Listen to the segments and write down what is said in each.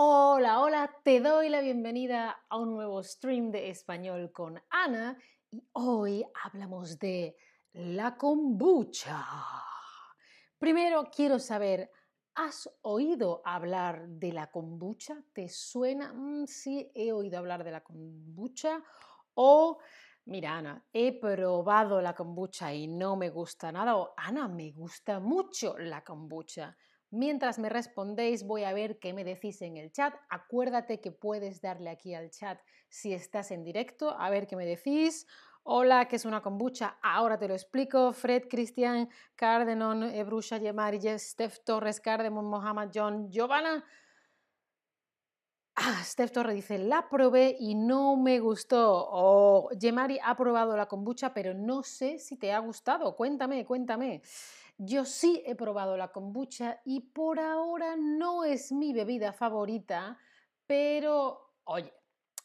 Hola, hola, te doy la bienvenida a un nuevo stream de español con Ana y hoy hablamos de la kombucha. Primero quiero saber, ¿has oído hablar de la kombucha? ¿Te suena? Mm, sí, he oído hablar de la kombucha. O, mira Ana, he probado la kombucha y no me gusta nada. O, Ana, me gusta mucho la kombucha. Mientras me respondéis, voy a ver qué me decís en el chat. Acuérdate que puedes darle aquí al chat si estás en directo, a ver qué me decís. Hola, ¿qué es una kombucha? Ahora te lo explico. Fred, Cristian, Cardenon, Ebrusha, Yemari, Steph Torres, Cardemon, Mohamed, John, Giovanna. Ah, Steph Torres dice, la probé y no me gustó. O Yemari ha probado la kombucha, pero no sé si te ha gustado. Cuéntame, cuéntame. Yo sí he probado la kombucha y por ahora no es mi bebida favorita, pero oye,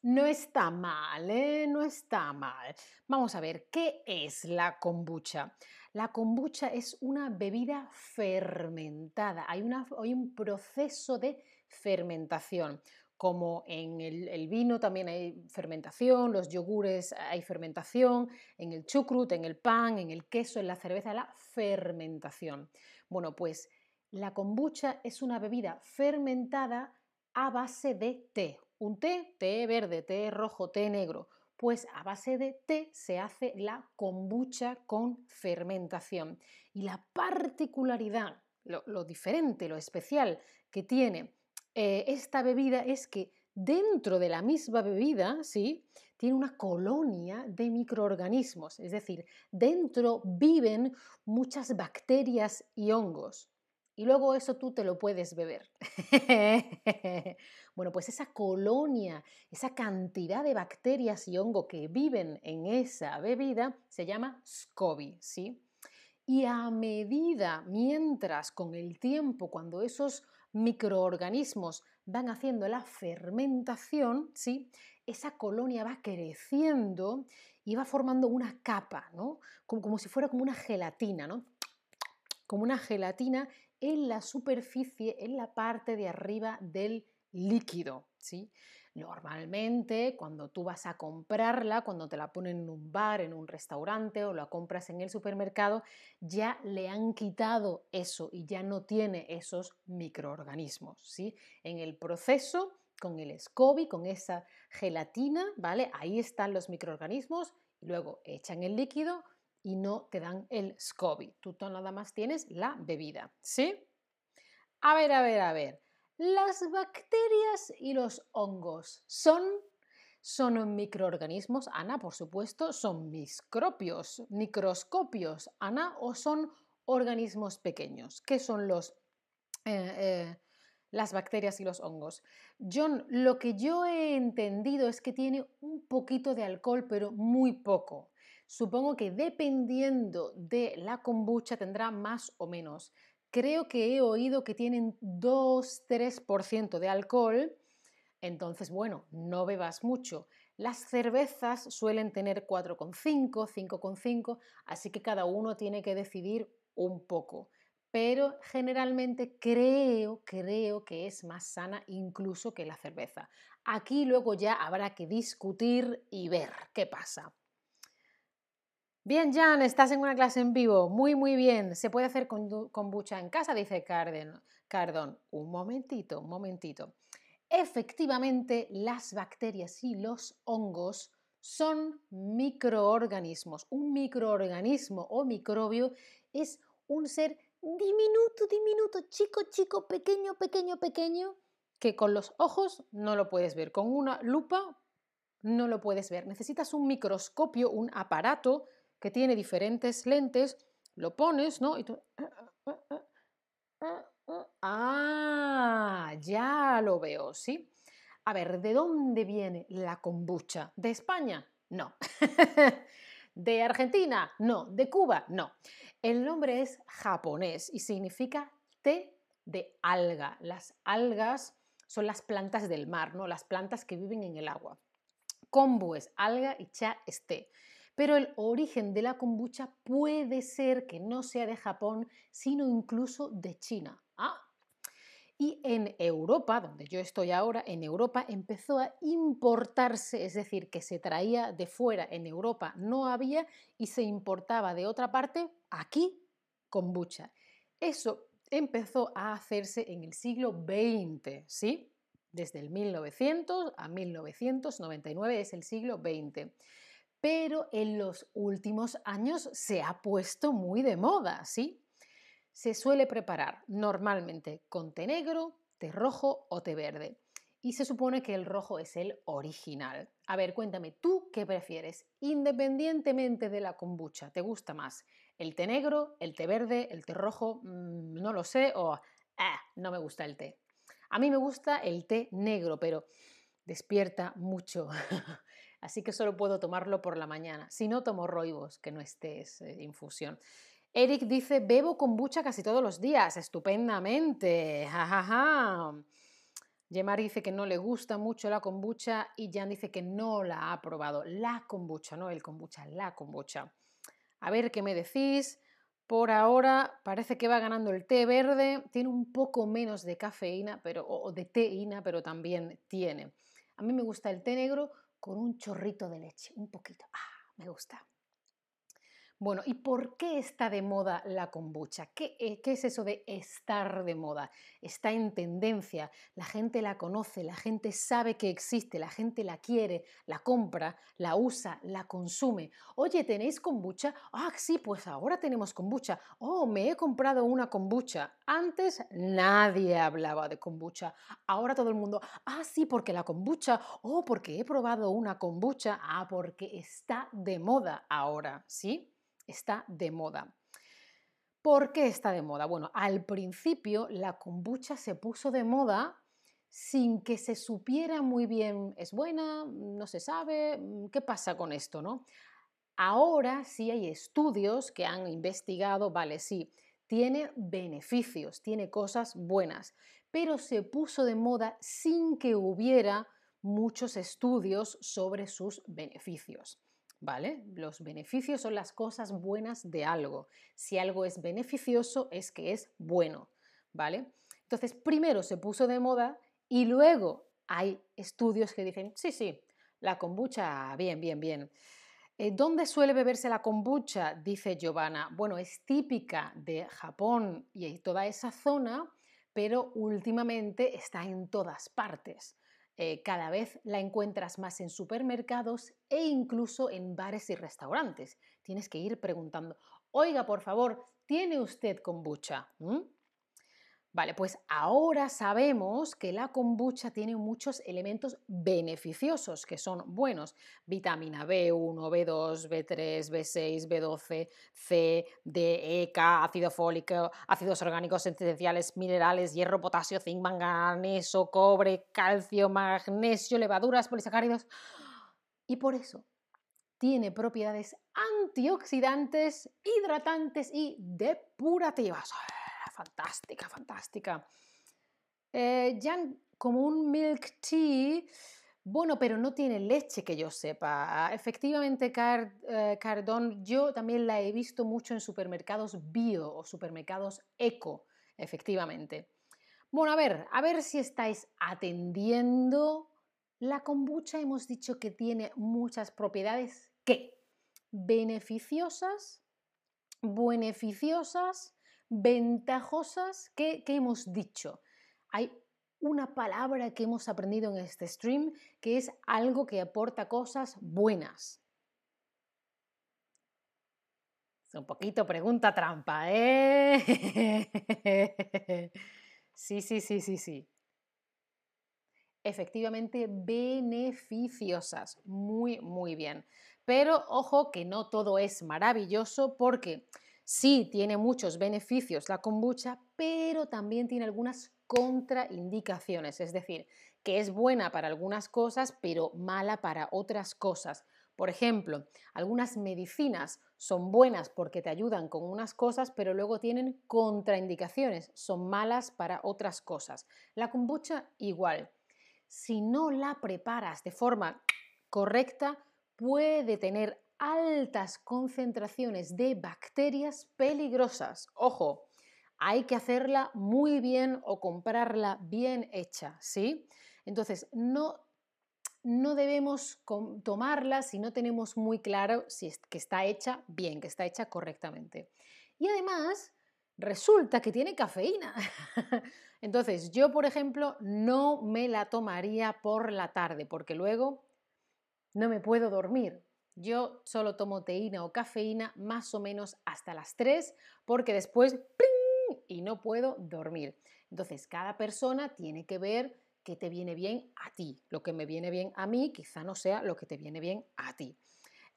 no está mal, ¿eh? No está mal. Vamos a ver, ¿qué es la kombucha? La kombucha es una bebida fermentada. Hay, hay un proceso de fermentación como en el, vino también hay fermentación, los yogures hay fermentación, en el chucrut, en el pan, en el queso, en la cerveza, la fermentación. Bueno, pues la kombucha es una bebida fermentada a base de té. Un té, té verde, té rojo, té negro. Pues a base de té se hace la kombucha con fermentación. Y la particularidad, lo, lo diferente, lo especial que tiene eh, esta bebida es que dentro de la misma bebida, ¿sí? Tiene una colonia de microorganismos, es decir, dentro viven muchas bacterias y hongos. Y luego eso tú te lo puedes beber. bueno, pues esa colonia, esa cantidad de bacterias y hongos que viven en esa bebida se llama SCOBY, ¿sí? Y a medida, mientras con el tiempo, cuando esos microorganismos van haciendo la fermentación, ¿sí? esa colonia va creciendo y va formando una capa, ¿no? como, como si fuera como una gelatina, ¿no? como una gelatina en la superficie, en la parte de arriba del líquido. ¿sí? Normalmente, cuando tú vas a comprarla, cuando te la ponen en un bar, en un restaurante o la compras en el supermercado, ya le han quitado eso y ya no tiene esos microorganismos. ¿sí? En el proceso, con el SCOBY, con esa gelatina, ¿vale? Ahí están los microorganismos y luego echan el líquido y no te dan el SCOBY. Tú nada más tienes la bebida, ¿sí? A ver, a ver, a ver. Las bacterias y los hongos son, son microorganismos, Ana, por supuesto, son microbios, microscopios, Ana, o son organismos pequeños. ¿Qué son los, eh, eh, las bacterias y los hongos? John, lo que yo he entendido es que tiene un poquito de alcohol, pero muy poco. Supongo que dependiendo de la kombucha tendrá más o menos creo que he oído que tienen 2-3% de alcohol, entonces, bueno, no bebas mucho. Las cervezas suelen tener 4,5, 5,5, así que cada uno tiene que decidir un poco. Pero generalmente creo, creo que es más sana incluso que la cerveza. Aquí luego ya habrá que discutir y ver qué pasa. Bien, Jan, estás en una clase en vivo. Muy, muy bien. ¿Se puede hacer kombucha en casa? Dice Cardón. Un momentito, un momentito. Efectivamente, las bacterias y los hongos son microorganismos. Un microorganismo o microbio es un ser diminuto, diminuto, chico, chico, pequeño, pequeño, pequeño, que con los ojos no lo puedes ver. Con una lupa no lo puedes ver. Necesitas un microscopio, un aparato que tiene diferentes lentes, lo pones, ¿no? Y tú... Ah, ya lo veo, ¿sí? A ver, ¿de dónde viene la kombucha? ¿De España? No. ¿De Argentina? No. ¿De Cuba? No. El nombre es japonés y significa té de alga. Las algas son las plantas del mar, ¿no? Las plantas que viven en el agua. Kombu es alga y cha es té pero el origen de la kombucha puede ser que no sea de Japón, sino incluso de China. Ah, Y en Europa, donde yo estoy ahora, en Europa empezó a importarse, es decir, que se traía de fuera, en Europa no había y se importaba de otra parte, aquí, kombucha. Eso empezó a hacerse en el siglo XX, ¿sí? Desde el 1900 a 1999 es el siglo XX. Pero en los últimos años se ha puesto muy de moda, ¿sí? Se suele preparar normalmente con té negro, té rojo o té verde. Y se supone que el rojo es el original. A ver, cuéntame, ¿tú qué prefieres? Independientemente de la kombucha, ¿te gusta más el té negro, el té verde, el té rojo? Mm, no lo sé, o ah, no me gusta el té. A mí me gusta el té negro, pero despierta mucho. Así que solo puedo tomarlo por la mañana. Si no, tomo roibos, que no estés eh, infusión. Eric dice, bebo kombucha casi todos los días, estupendamente. Ja, Yemar dice que no le gusta mucho la kombucha y Jan dice que no la ha probado. La kombucha, no el kombucha, la kombucha. A ver qué me decís. Por ahora parece que va ganando el té verde. Tiene un poco menos de cafeína pero, o de teína, pero también tiene. A mí me gusta el té negro con un chorrito de leche, un poquito. Ah, me gusta. Bueno, ¿y por qué está de moda la kombucha? Eh, ¿Qué, es eso de estar de moda? Está en tendencia, la gente la conoce, la gente sabe que existe, la gente la quiere, la compra, la usa, la consume. Oye, ¿tenéis kombucha? Ah, sí, pues ahora tenemos kombucha. Oh, me he comprado una kombucha. Antes nadie hablaba de kombucha. Ahora todo el mundo, ah, sí, porque la kombucha. Oh, porque he probado una kombucha. Ah, porque está de moda ahora, ¿sí? Está de moda. ¿Por qué está de moda? Bueno, al principio la kombucha se puso de moda sin que se supiera muy bien, ¿es buena? ¿No se sabe? ¿Qué pasa con esto? ¿no? Ahora sí hay estudios que han investigado, vale, sí, tiene beneficios, tiene cosas buenas, pero se puso de moda sin que hubiera muchos estudios sobre sus beneficios. ¿Vale? Los beneficios son las cosas buenas de algo. Si algo es beneficioso es que es bueno, ¿vale? Entonces, primero se puso de moda y luego hay estudios que dicen, sí, sí, la kombucha, bien, bien, bien. Eh, ¿Dónde suele beberse la kombucha? Dice Giovanna. Bueno, es típica de Japón y toda esa zona, pero últimamente está en todas partes. Eh, cada vez la encuentras más en supermercados e incluso en bares y restaurantes. Tienes que ir preguntando, oiga, por favor, ¿tiene usted kombucha? Vale, pues ahora sabemos que la kombucha tiene muchos elementos beneficiosos que son buenos. Vitamina B1, B2, B3, B6, B12, C, D, E, K, ácido fólico, ácidos orgánicos esenciales, minerales, hierro, potasio, zinc, manganeso, cobre, calcio, magnesio, levaduras, polisacáridos. Y por eso tiene propiedades antioxidantes, hidratantes y depurativas fantástica, fantástica. Eh, como un milk tea, bueno, pero no tiene leche que yo sepa. Efectivamente, eh, Cardón, yo también la he visto mucho en supermercados bio o supermercados eco, efectivamente. Bueno, a ver, a ver si estáis atendiendo. La kombucha hemos dicho que tiene muchas propiedades ¿qué? beneficiosas, beneficiosas ventajosas que, hemos dicho. Hay una palabra que hemos aprendido en este stream que es algo que aporta cosas buenas. Un poquito pregunta trampa, ¿eh? sí, sí, sí, sí, sí. Efectivamente, beneficiosas. Muy, muy bien. Pero ojo que no todo es maravilloso porque Sí, tiene muchos beneficios la kombucha, pero también tiene algunas contraindicaciones, es decir, que es buena para algunas cosas, pero mala para otras cosas. Por ejemplo, algunas medicinas son buenas porque te ayudan con unas cosas, pero luego tienen contraindicaciones, son malas para otras cosas. La kombucha igual. Si no la preparas de forma correcta, puede tener altas concentraciones de bacterias peligrosas. Ojo, hay que hacerla muy bien o comprarla bien hecha, ¿sí? Entonces, no, no debemos tomarla si no tenemos muy claro si es, que está hecha bien, que está hecha correctamente. Y además, resulta que tiene cafeína. Entonces, yo, por ejemplo, no me la tomaría por la tarde, porque luego no me puedo dormir. Yo solo tomo teína o cafeína más o menos hasta las 3, porque después y no puedo dormir. Entonces, cada persona tiene que ver qué te viene bien a ti. Lo que me viene bien a mí quizá no sea lo que te viene bien a ti.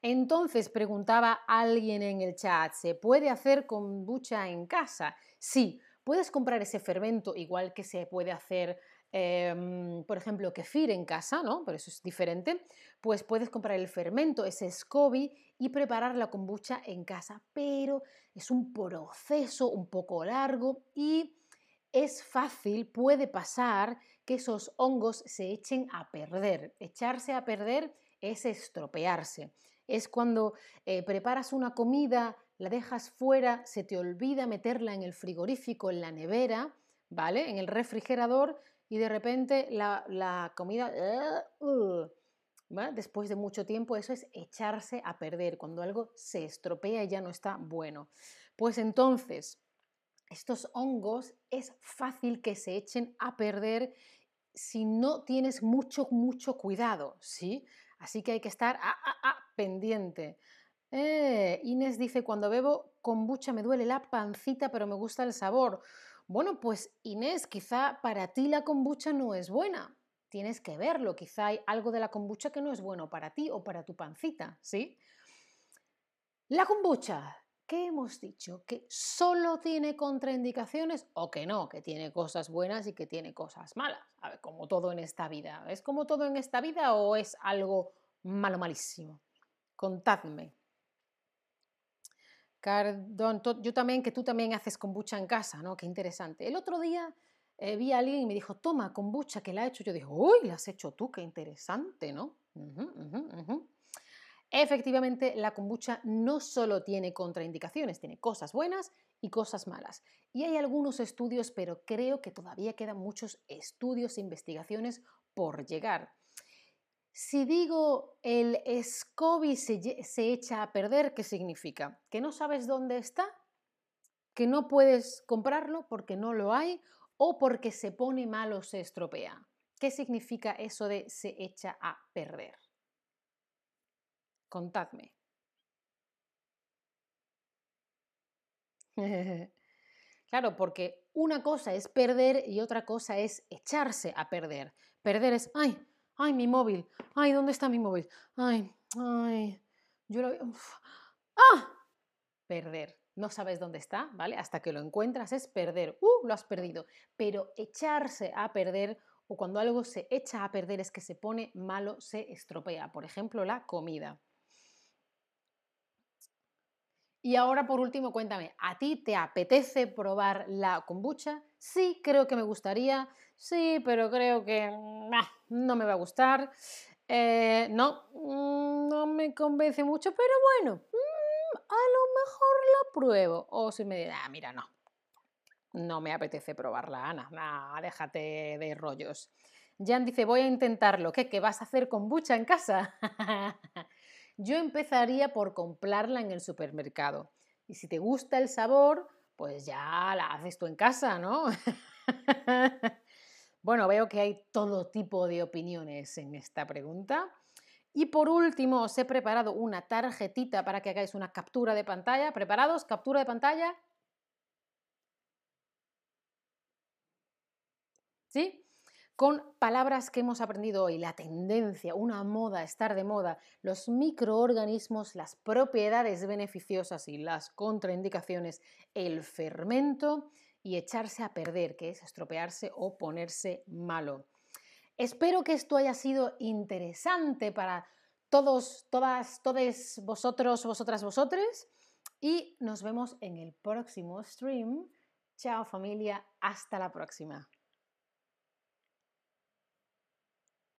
Entonces preguntaba alguien en el chat, ¿se puede hacer kombucha en casa? Sí, puedes comprar ese fermento igual que se puede hacer, em, por ejemplo, kefir en casa, ¿no? Pero eso es diferente. Pues puedes comprar el fermento, ese SCOBY, y preparar la kombucha en casa, pero es un proceso un poco largo y es fácil, puede pasar que esos hongos se echen a perder. Echarse a perder es estropearse. Es cuando eh, preparas una comida, la dejas fuera, se te olvida meterla en el frigorífico, en la nevera, ¿vale? En el refrigerador y de repente la, comida... Uh, Después de mucho tiempo, eso es echarse a perder, cuando algo se estropea y ya no está bueno. Pues entonces, estos hongos es fácil que se echen a perder si no tienes mucho, mucho cuidado, ¿sí? Así que hay que estar ah, ah, ah, pendiente. Eh, Inés dice, cuando bebo kombucha me duele la pancita, pero me gusta el sabor. Bueno, pues Inés, quizá para ti la kombucha no es buena, tienes que verlo. Quizá hay algo de la kombucha que no es bueno para ti o para tu pancita, ¿sí? La kombucha, ¿qué hemos dicho? ¿Que solo tiene contraindicaciones o que no? Que tiene cosas buenas y que tiene cosas malas. A ver, como todo en esta vida. ¿Es como todo en esta vida o es algo malo, malísimo? Contadme. Cardón, yo también, que tú también haces kombucha en casa, ¿no? Qué interesante. El otro día eh, vi a alguien y me dijo, toma kombucha que la he hecho. Yo dije, uy, la has hecho tú, qué interesante, ¿no? Efectivamente, la kombucha no solo tiene contraindicaciones, tiene cosas buenas y cosas malas. Y hay algunos estudios, pero creo que todavía quedan muchos estudios e investigaciones por llegar. Si digo el SCOBY se, se echa a perder, ¿qué significa? ¿Que no sabes dónde está? ¿Que no puedes comprarlo porque no lo hay? o porque se pone mal o se estropea. ¿Qué significa eso de se echa a perder? Contadme. claro, porque una cosa es perder y otra cosa es echarse a perder. Perder es, ay, ay, mi móvil, ay, ¿dónde está mi móvil? Ay, ay, yo lo... ¡Ah! Perder no sabes dónde está, ¿vale? Hasta que lo encuentras es perder, ¡uh! Lo has perdido. Pero echarse a perder o cuando algo se echa a perder es que se pone malo, se estropea. Por ejemplo, la comida. Y ahora, por último, cuéntame, ¿a ti te apetece probar la kombucha? Sí, creo que me gustaría. Sí, pero creo que no me va a gustar. Eh, no, mm, no me convence mucho, pero bueno, mm, a lo mejor pruebo. O si me dice, ah, mira, no, no me apetece probarla, Ana, déjate de rollos. Jan dice, voy a intentarlo. ¿Qué? ¿Qué vas a hacer con bucha en casa? Yo empezaría por comprarla en el supermercado. Y si te gusta el sabor, pues ya la haces tú en casa, ¿no? bueno, veo que hay todo tipo de opiniones en esta pregunta. Y por último, os he preparado una tarjetita para que hagáis una captura de pantalla. ¿Preparados? Captura de pantalla. ¿Sí? Con palabras que hemos aprendido hoy, la tendencia, una moda, estar de moda, los microorganismos, las propiedades beneficiosas y las contraindicaciones, el fermento y echarse a perder, que es estropearse o ponerse malo. Espero que esto haya sido interesante para todos, todas, todos vosotros, vosotras, vosotres. Y nos vemos en el próximo stream. Chao familia, hasta la próxima.